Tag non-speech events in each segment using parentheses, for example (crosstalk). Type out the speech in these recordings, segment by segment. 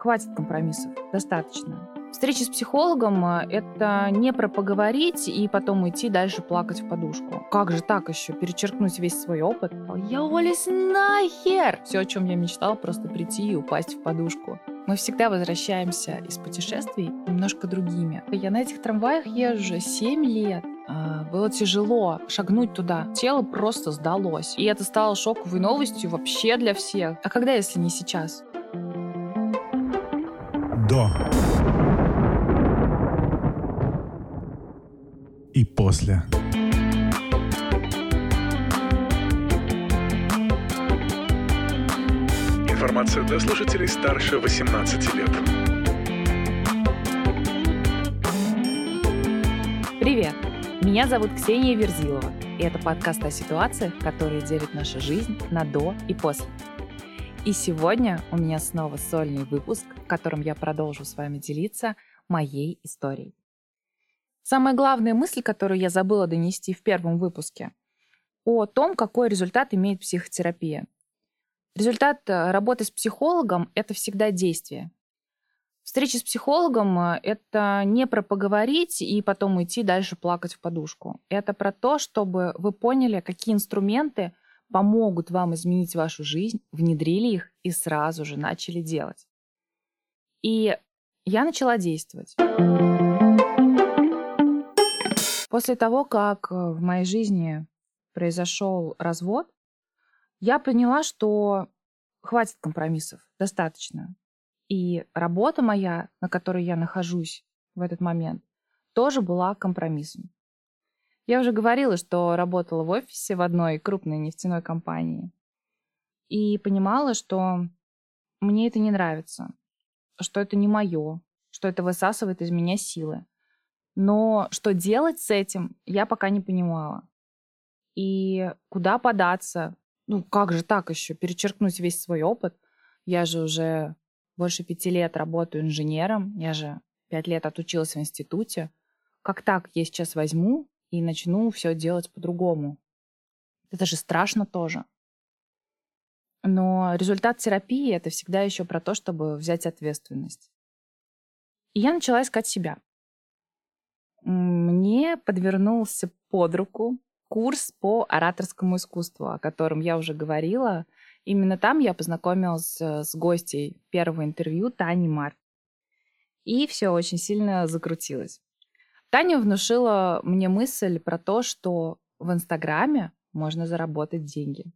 хватит компромиссов, достаточно. Встреча с психологом э, — это не про поговорить и потом уйти дальше плакать в подушку. Как же так еще? Перечеркнуть весь свой опыт? Я уволюсь нахер! Все, о чем я мечтала, просто прийти и упасть в подушку. Мы всегда возвращаемся из путешествий немножко другими. Я на этих трамваях езжу 7 лет. А, было тяжело шагнуть туда. Тело просто сдалось. И это стало шоковой новостью вообще для всех. А когда, если не сейчас? До. И после. Информация для слушателей старше 18 лет. Привет! Меня зовут Ксения Верзилова, и это подкаст о ситуациях, которые делят нашу жизнь на до и после. И сегодня у меня снова сольный выпуск, в котором я продолжу с вами делиться моей историей. Самая главная мысль, которую я забыла донести в первом выпуске, о том, какой результат имеет психотерапия. Результат э, работы с психологом – это всегда действие. Встреча с психологом э, – это не про поговорить и потом уйти дальше плакать в подушку. Это про то, чтобы вы поняли, какие инструменты помогут вам изменить вашу жизнь, внедрили их и сразу же начали делать. И я начала действовать. После того, как э, в моей жизни произошел развод, я поняла, что хватит компромиссов, достаточно. И работа моя, на которой я нахожусь в этот момент, тоже была компромиссом. Я уже говорила, что работала в офисе в одной крупной нефтяной компании. И понимала, что мне это не нравится, что это не мое, что это высасывает из меня силы. Но что делать с этим, я пока не понимала. И куда податься, ну как же так еще, перечеркнуть весь свой опыт? Я же уже больше пяти лет работаю инженером, я же пять лет отучилась в институте. Как так я сейчас возьму и начну все делать по-другому? Это же страшно тоже. Но результат терапии — это всегда еще про то, чтобы взять ответственность. И я начала искать себя. Мне подвернулся под руку курс по ораторскому искусству, о котором я уже говорила. Именно там я познакомилась с гостей первого интервью Тани Март. И все очень сильно закрутилось. Таня внушила мне мысль про то, что в Инстаграме можно заработать деньги.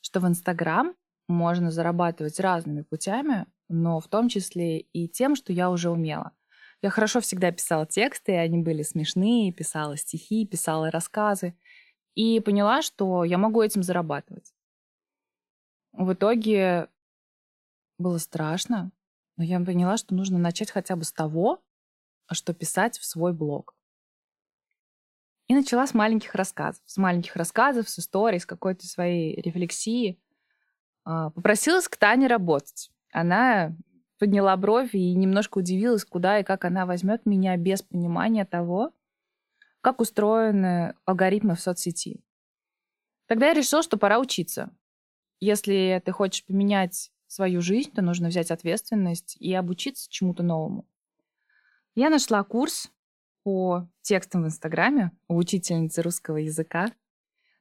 Что в Инстаграм можно зарабатывать разными путями, но в том числе и тем, что я уже умела. Я хорошо всегда писала тексты, они были смешные, писала стихи, писала рассказы и поняла, что я могу этим зарабатывать. В итоге было страшно, но я поняла, что нужно начать хотя бы с того, что писать в свой блог. И начала с маленьких рассказов. С маленьких рассказов, с историй, с какой-то своей рефлексии. А, попросилась к Тане работать. Она подняла бровь и немножко удивилась, куда и как она возьмет меня без понимания того, как устроены алгоритмы в соцсети. Тогда я решила, что пора учиться. Если ты хочешь поменять свою жизнь, то нужно взять ответственность и обучиться чему-то новому. Я нашла курс по текстам в Инстаграме у учительницы русского языка.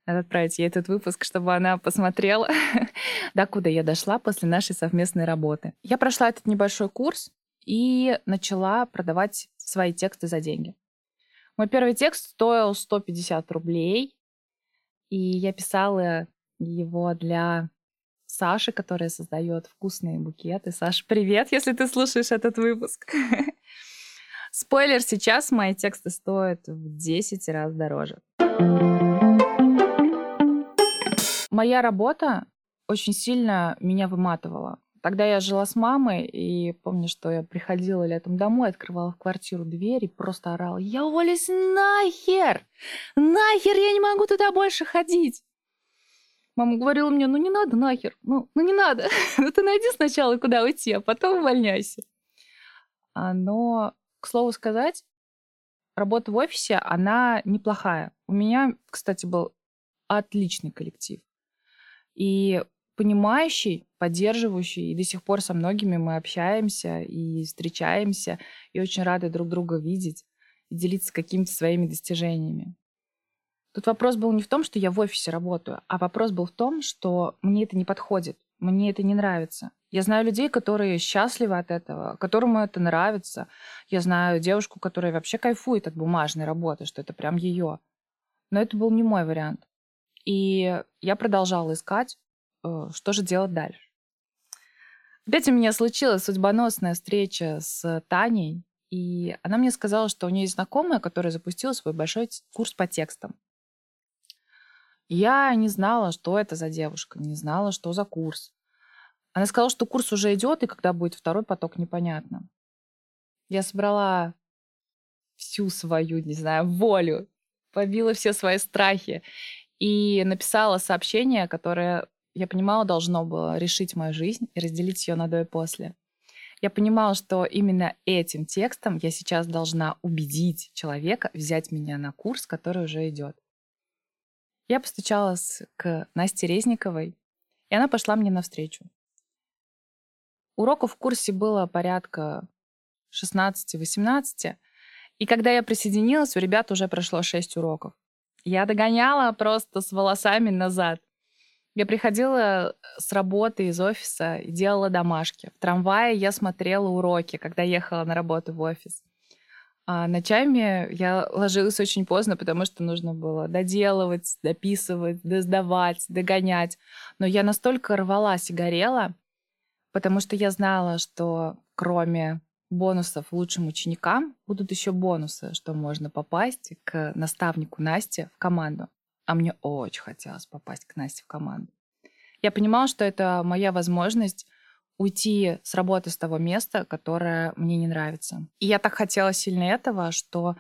Надо отправить ей этот выпуск, чтобы она посмотрела, (laughs) до куда я дошла после нашей совместной работы. Я прошла этот небольшой курс и начала продавать свои тексты за деньги. Мой первый текст стоил 150 рублей, и я писала его для Саши, которая создает вкусные букеты. Саша, привет, если ты слушаешь этот выпуск. (laughs) Спойлер, сейчас мои тексты стоят в 10 раз дороже. Моя работа очень сильно меня выматывала. Тогда я жила с мамой, и помню, что я приходила летом домой, открывала в квартиру дверь и просто орала, я уволюсь нахер! Нахер, я не могу туда больше ходить! Мама говорила мне, ну не надо нахер, ну, ну не надо, (laughs) ну ты найди сначала, куда уйти, а потом увольняйся. А, но, к слову сказать, работа в офисе, она неплохая. У меня, кстати, был отличный коллектив. И понимающий, поддерживающий, и до сих пор со многими мы общаемся и встречаемся, и очень рады друг друга видеть и делиться какими-то своими достижениями. Тут вопрос был не в том, что я в офисе работаю, а вопрос был в том, что мне это не подходит, мне это не нравится. Я знаю людей, которые счастливы от этого, которым это нравится. Я знаю девушку, которая вообще кайфует от бумажной работы, что это прям ее. Но это был не мой вариант. И я продолжала искать, э, что же делать дальше. Опять у меня случилась судьбоносная встреча с Таней, и она мне сказала, что у нее есть знакомая, которая запустила свой большой курс по текстам. Я не знала, что это за девушка, не знала, что за курс. Она сказала, что курс уже идет, и когда будет второй поток, непонятно. Я собрала всю свою, не знаю, волю, побила все свои страхи и написала сообщение, которое, я понимала, должно было решить мою жизнь и разделить ее на до и после. Я понимала, что именно этим текстом я сейчас должна убедить человека взять меня на курс, который уже идет. Я постучалась к Насте Резниковой, и она пошла мне навстречу. Уроков в курсе было порядка 16-18, и когда я присоединилась, у ребят уже прошло 6 уроков. Я догоняла просто с волосами назад. Я приходила с работы из офиса и делала домашки. В трамвае я смотрела уроки, когда ехала на работу в офис. А ночами я ложилась очень поздно, потому что нужно было доделывать, дописывать, сдавать, догонять. Но я настолько рвалась и горела, потому что я знала, что кроме бонусов лучшим ученикам будут еще бонусы, что можно попасть к наставнику Насте в команду. А мне очень хотелось попасть к Насте в команду. Я понимала, что это моя возможность уйти с работы с того места, которое мне не нравится. И я так хотела сильно этого, что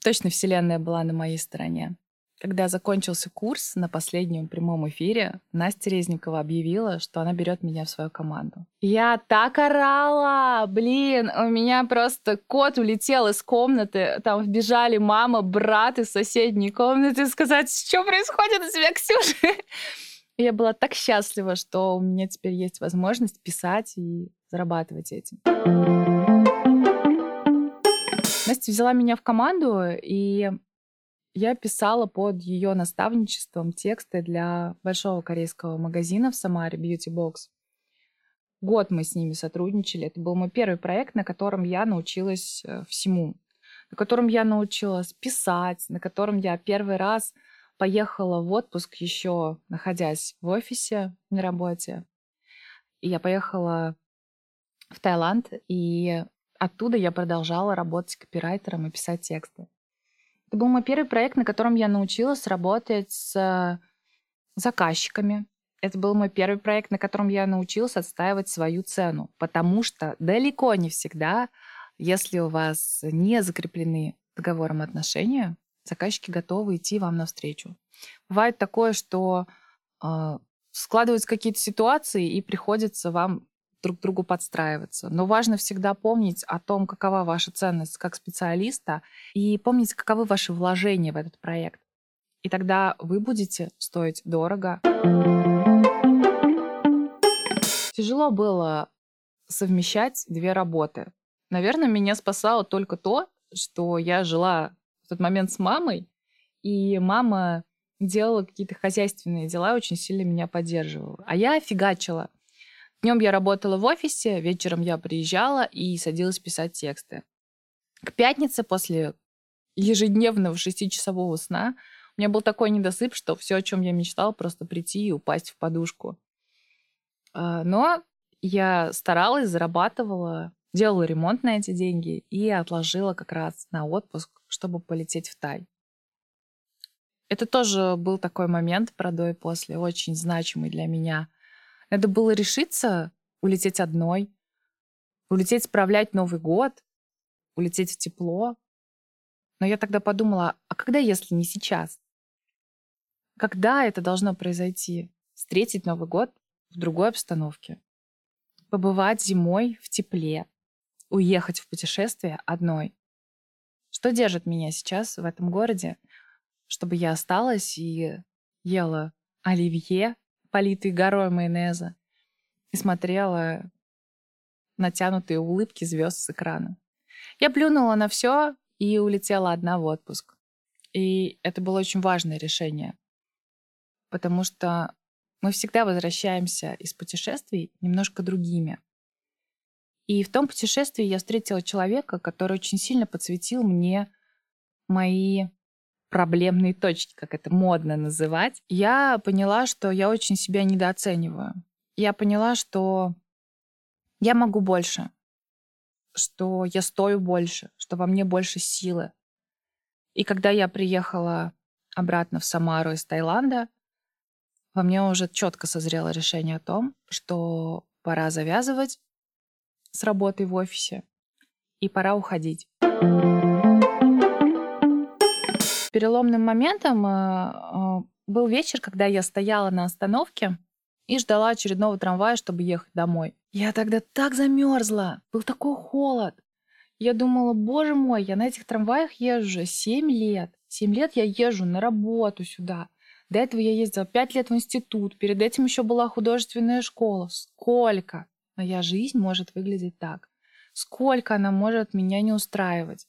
точно Вселенная была на моей стороне. Когда закончился курс на последнем прямом эфире, Настя Резникова объявила, что она берет меня в свою команду. Я так орала! Блин, у меня просто кот улетел из комнаты. Там вбежали мама, брат из соседней комнаты сказать, что происходит у тебя, Ксюша? (laughs) Я была так счастлива, что у меня теперь есть возможность писать и зарабатывать этим. Настя взяла меня в команду, и я писала под ее наставничеством тексты для большого корейского магазина в Самаре Beauty Box. Год мы с ними сотрудничали. Это был мой первый проект, на котором я научилась э, всему. На котором я научилась писать, на котором я первый раз поехала в отпуск еще находясь в офисе на работе. И я поехала в Таиланд, и оттуда я продолжала работать копирайтером и писать тексты. Это был мой первый проект, на котором я научилась работать с заказчиками. Это был мой первый проект, на котором я научилась отстаивать свою цену, потому что далеко не всегда, если у вас не закреплены договором отношения, заказчики готовы идти вам навстречу. Бывает такое, что э, складываются какие-то ситуации, и приходится вам друг другу подстраиваться. Но важно всегда помнить о том, какова ваша ценность как специалиста, и помнить, каковы ваши вложения в этот проект. И тогда вы будете стоить дорого. Тяжело было совмещать две работы. Наверное, меня спасало только то, что я жила в тот момент с мамой, и мама делала какие-то хозяйственные дела, очень сильно меня поддерживала. А я фигачила. Днем я работала в офисе, вечером я приезжала и садилась писать тексты. К пятнице после ежедневного шестичасового сна у меня был такой недосып, что все, о чем я мечтала, просто прийти и упасть в подушку. А, но я старалась, зарабатывала, делала ремонт на эти деньги и отложила как раз на отпуск, чтобы полететь в Тай. Это тоже был такой момент про до и после, очень значимый для меня – надо было решиться улететь одной, улететь справлять Новый год, улететь в тепло. Но я тогда подумала, а когда, если не сейчас? Когда это должно произойти? Встретить Новый год в другой обстановке. Побывать зимой в тепле. Уехать в путешествие одной. Что держит меня сейчас в этом городе, чтобы я осталась и ела оливье политый горой майонеза, и смотрела натянутые улыбки звезд с экрана. Я плюнула на все и улетела одна в отпуск. И это было очень важное решение, потому что мы всегда возвращаемся из путешествий немножко другими. И в том путешествии я встретила человека, который очень сильно подсветил мне мои проблемные точки, как это модно называть. Я поняла, что я очень себя недооцениваю. Я поняла, что я могу больше, что я стою больше, что во мне больше силы. И когда я приехала обратно в Самару из Таиланда, во мне уже четко созрело решение о том, что пора завязывать с работой в офисе и пора уходить. Переломным моментом э, э, был вечер, когда я стояла на остановке и ждала очередного трамвая, чтобы ехать домой. Я тогда так замерзла, был такой холод. Я думала, боже мой, я на этих трамваях езжу уже 7 лет. 7 лет я езжу на работу сюда. До этого я ездила 5 лет в институт, перед этим еще была художественная школа. Сколько моя жизнь может выглядеть так? Сколько она может меня не устраивать?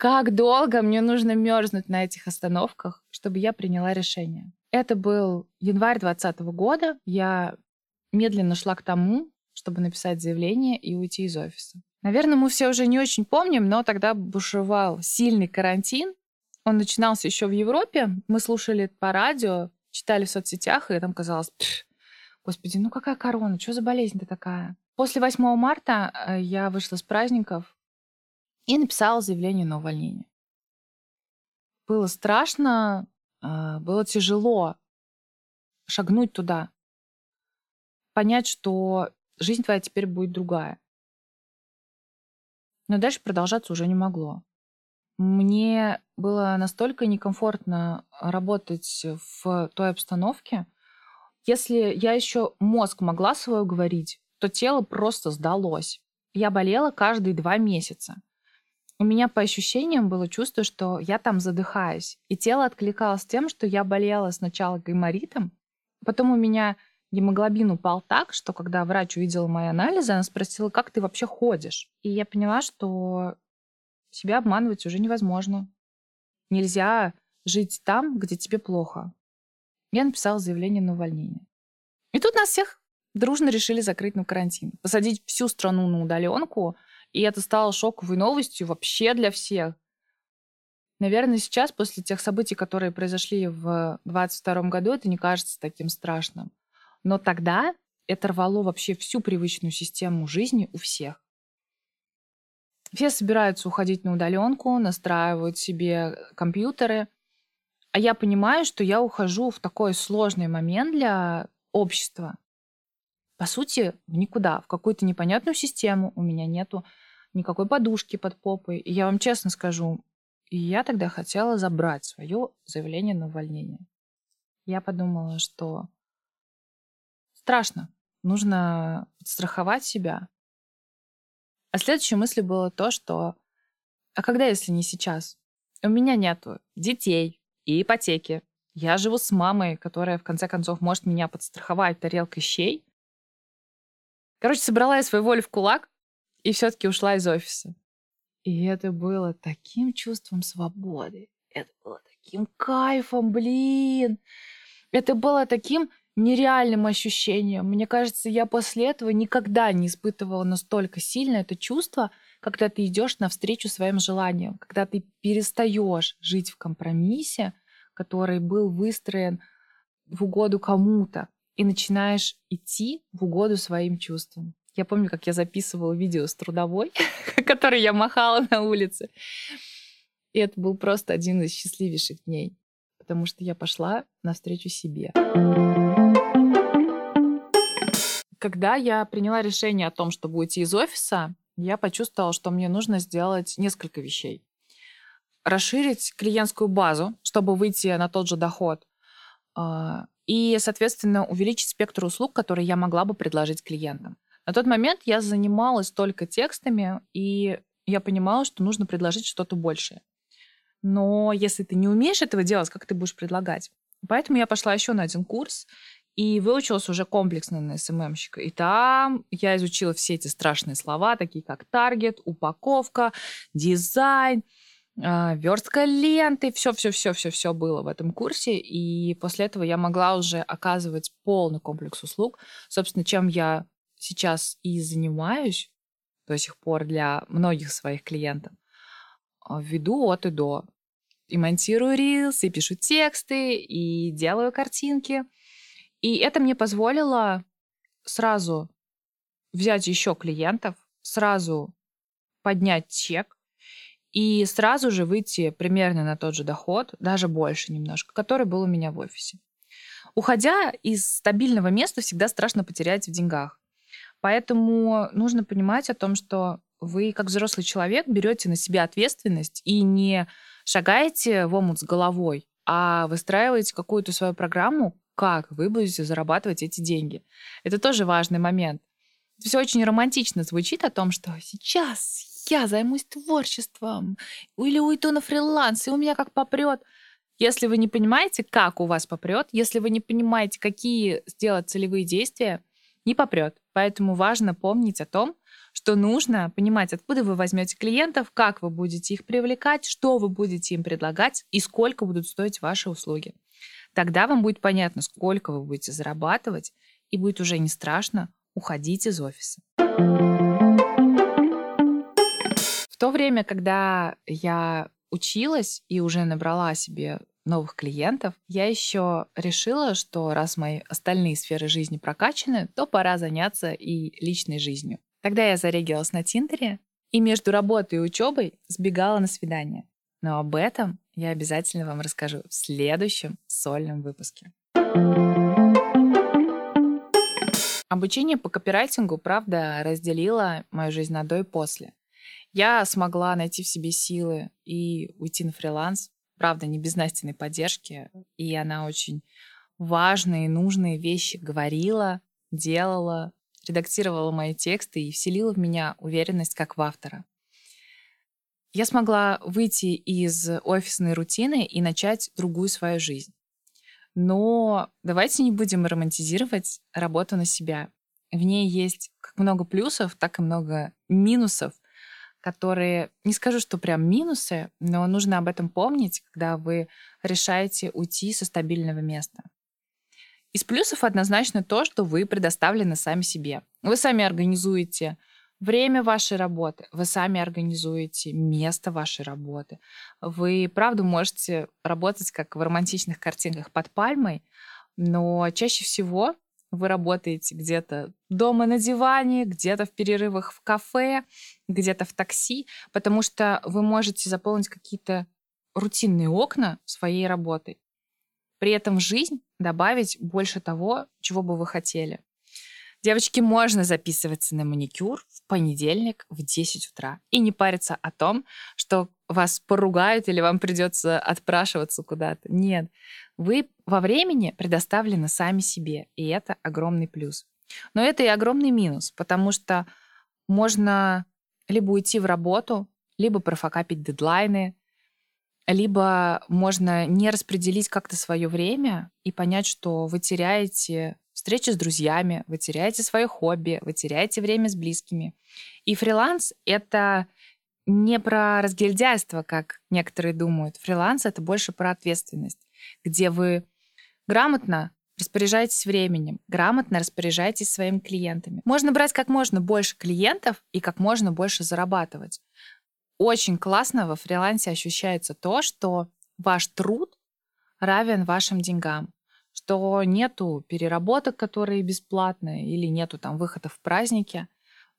Как долго мне нужно мерзнуть на этих остановках, чтобы я приняла решение? Это был январь 2020 года. Я медленно шла к тому, чтобы написать заявление и уйти из офиса. Наверное, мы все уже не очень помним, но тогда бушевал сильный карантин, он начинался еще в Европе. Мы слушали по радио, читали в соцсетях, и там казалось, господи, ну какая корона, что за болезнь-то такая? После 8 марта э, я вышла с праздников и написала заявление на увольнение. Было страшно, э, было тяжело шагнуть туда, понять, что жизнь твоя теперь будет другая. Но дальше продолжаться уже не могло. Мне было настолько некомфортно работать в той обстановке. Если я еще мозг могла свое говорить, то тело просто сдалось. Я болела каждые два месяца. У меня по ощущениям было чувство, что я там задыхаюсь. И тело откликалось тем, что я болела сначала гайморитом, потом у меня гемоглобин упал так, что когда врач увидела мои анализы, она спросила, как ты вообще ходишь? И я поняла, что себя обманывать уже невозможно. Нельзя жить там, где тебе плохо. Я написала заявление на увольнение. И тут нас всех дружно решили закрыть на карантин. Посадить всю страну на удаленку. И это стало шоковой новостью вообще для всех. Наверное, сейчас, после тех событий, которые произошли в 2022 году, это не кажется таким страшным. Но тогда это рвало вообще всю привычную систему жизни у всех. Все собираются уходить на удаленку, настраивают себе компьютеры. А я понимаю, что я ухожу в такой сложный момент для общества. По сути, в никуда, в какую-то непонятную систему. У меня нету никакой подушки под попой. И я вам честно скажу, я тогда хотела забрать свое заявление на увольнение. Я подумала, что страшно. Нужно страховать себя, а следующей мыслью было то, что а когда, если не сейчас? У меня нету детей и ипотеки. Я живу с мамой, которая, в конце концов, может меня подстраховать тарелкой щей. Короче, собрала я свою волю в кулак и все-таки ушла из офиса. И это было таким чувством свободы. Это было таким кайфом, блин. Это было таким нереальным ощущением. Мне кажется, я после этого никогда не испытывала настолько сильно это чувство, когда ты идешь навстречу своим желаниям, когда ты перестаешь жить в компромиссе, который был выстроен в угоду кому-то, и начинаешь идти в угоду своим чувствам. Я помню, как я записывала видео с трудовой, (laughs) который я махала на улице. И это был просто один из счастливейших дней, потому что я пошла навстречу себе. Когда я приняла решение о том, чтобы уйти из офиса, я почувствовала, что мне нужно сделать несколько вещей. Расширить клиентскую базу, чтобы выйти на тот же доход. А, и, соответственно, увеличить спектр услуг, которые я могла бы предложить клиентам. На тот момент я занималась только текстами, и я понимала, что нужно предложить что-то большее. Но если ты не умеешь этого делать, как ты будешь предлагать? Поэтому я пошла еще на один курс и выучилась уже комплексно на СММщика. И там я изучила все эти страшные слова, такие как таргет, упаковка, дизайн, а, верстка ленты, все-все-все-все-все было в этом курсе. И после этого я могла уже оказывать полный комплекс услуг. Собственно, чем я сейчас и занимаюсь до сих пор для многих своих клиентов. А, веду от и до. И монтирую рилс, и пишу тексты, и делаю картинки. И это мне позволило сразу взять еще клиентов, сразу поднять чек, и сразу же выйти примерно на тот же доход, даже больше немножко, который был у меня в офисе. Уходя из стабильного места, всегда страшно потерять в деньгах. Поэтому нужно понимать о том, что вы, как взрослый человек, берете на себя ответственность и не шагаете в омут с головой, а выстраиваете какую-то свою программу, как вы будете зарабатывать эти деньги. Это тоже важный момент. Все очень романтично звучит о том, что сейчас я займусь творчеством или уйду на фриланс, и у меня как попрет. Если вы не понимаете, как у вас попрет, если вы не понимаете, какие сделать целевые действия, не попрет. Поэтому важно помнить о том, что нужно понимать, откуда вы возьмете клиентов, как вы будете их привлекать, что вы будете им предлагать и сколько будут стоить ваши услуги. Тогда вам будет понятно, сколько вы будете зарабатывать, и будет уже не страшно уходить из офиса то время, когда я училась и уже набрала себе новых клиентов, я еще решила, что раз мои остальные сферы жизни прокачаны, то пора заняться и личной жизнью. Тогда я зарегилась на Тиндере и между работой и учебой сбегала на свидание. Но об этом я обязательно вам расскажу в следующем сольном выпуске. Обучение по копирайтингу, правда, разделило мою жизнь на до и после. Я смогла найти в себе силы и уйти на фриланс. Правда, не без Настиной поддержки. И она очень важные, нужные вещи говорила, делала, редактировала мои тексты и вселила в меня уверенность как в автора. Я смогла выйти из офисной рутины и начать другую свою жизнь. Но давайте не будем романтизировать работу на себя. В ней есть как много плюсов, так и много минусов которые, не скажу, что прям минусы, но нужно об этом помнить, когда вы решаете уйти со стабильного места. Из плюсов однозначно то, что вы предоставлены сами себе. Вы сами организуете время вашей работы, вы сами организуете место вашей работы. Вы, правда, можете работать как в романтичных картинках под пальмой, но чаще всего вы работаете где-то дома на диване, где-то в перерывах в кафе, где-то в такси, потому что вы можете заполнить какие-то рутинные окна своей работой. При этом в жизнь добавить больше того, чего бы вы хотели. Девочки, можно записываться на маникюр в понедельник в 10 утра и не париться о том, что вас поругают или вам придется отпрашиваться куда-то. Нет, вы во времени предоставлены сами себе, и это огромный плюс. Но это и огромный минус, потому что можно либо уйти в работу, либо профокапить дедлайны, либо можно не распределить как-то свое время и понять, что вы теряете встречи с друзьями, вы теряете свое хобби, вы теряете время с близкими. И фриланс — это не про разгильдяйство, как некоторые думают. Фриланс — это больше про ответственность, где вы грамотно распоряжайтесь временем, грамотно распоряжайтесь своими клиентами. Можно брать как можно больше клиентов и как можно больше зарабатывать. Очень классно во фрилансе ощущается то, что ваш труд равен вашим деньгам что нету переработок, которые бесплатные, или нету там выходов в праздники.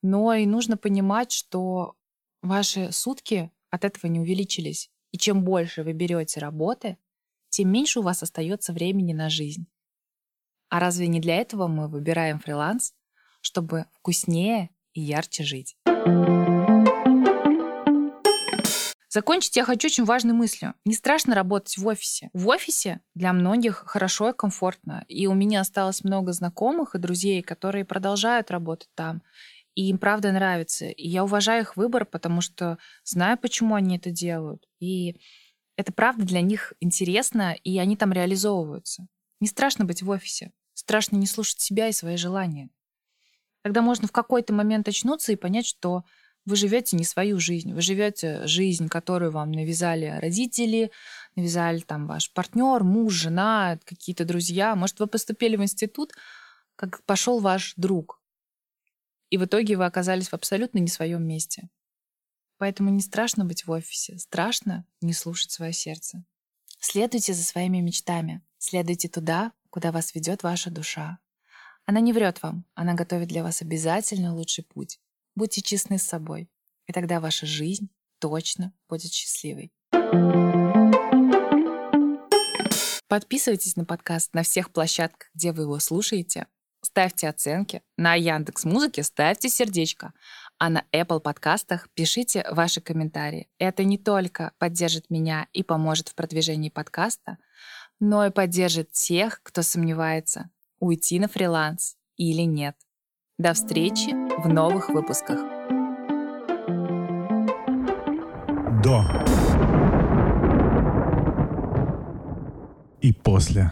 Но и нужно понимать, что ваши сутки от этого не увеличились. И чем больше вы берете работы, тем меньше у вас остается времени на жизнь. А разве не для этого мы выбираем фриланс, чтобы вкуснее и ярче жить? Закончить я хочу очень важной мыслью. Не страшно работать в офисе. В офисе для многих хорошо и комфортно. И у меня осталось много знакомых и друзей, которые продолжают работать там. И им правда нравится. И я уважаю их выбор, потому что знаю, почему они это делают. И это правда для них интересно, и они там реализовываются. Не страшно быть в офисе. Страшно не слушать себя и свои желания. Тогда можно в какой-то момент очнуться и понять, что вы живете не свою жизнь, вы живете жизнь, которую вам навязали родители, навязали там ваш партнер, муж, жена, какие-то друзья. Может, вы поступили в институт, как пошел ваш друг. И в итоге вы оказались в абсолютно не своем месте. Поэтому не страшно быть в офисе, страшно не слушать свое сердце. Следуйте за своими мечтами, следуйте туда, куда вас ведет ваша душа. Она не врет вам, она готовит для вас обязательно лучший путь. Будьте честны с собой, и тогда ваша жизнь точно будет счастливой. Подписывайтесь на подкаст на всех площадках, где вы его слушаете. Ставьте оценки. На Яндекс Музыке ставьте сердечко. А на Apple подкастах пишите ваши комментарии. Это не только поддержит меня и поможет в продвижении подкаста, но и поддержит тех, кто сомневается, уйти на фриланс или нет. До встречи в новых выпусках. До и после.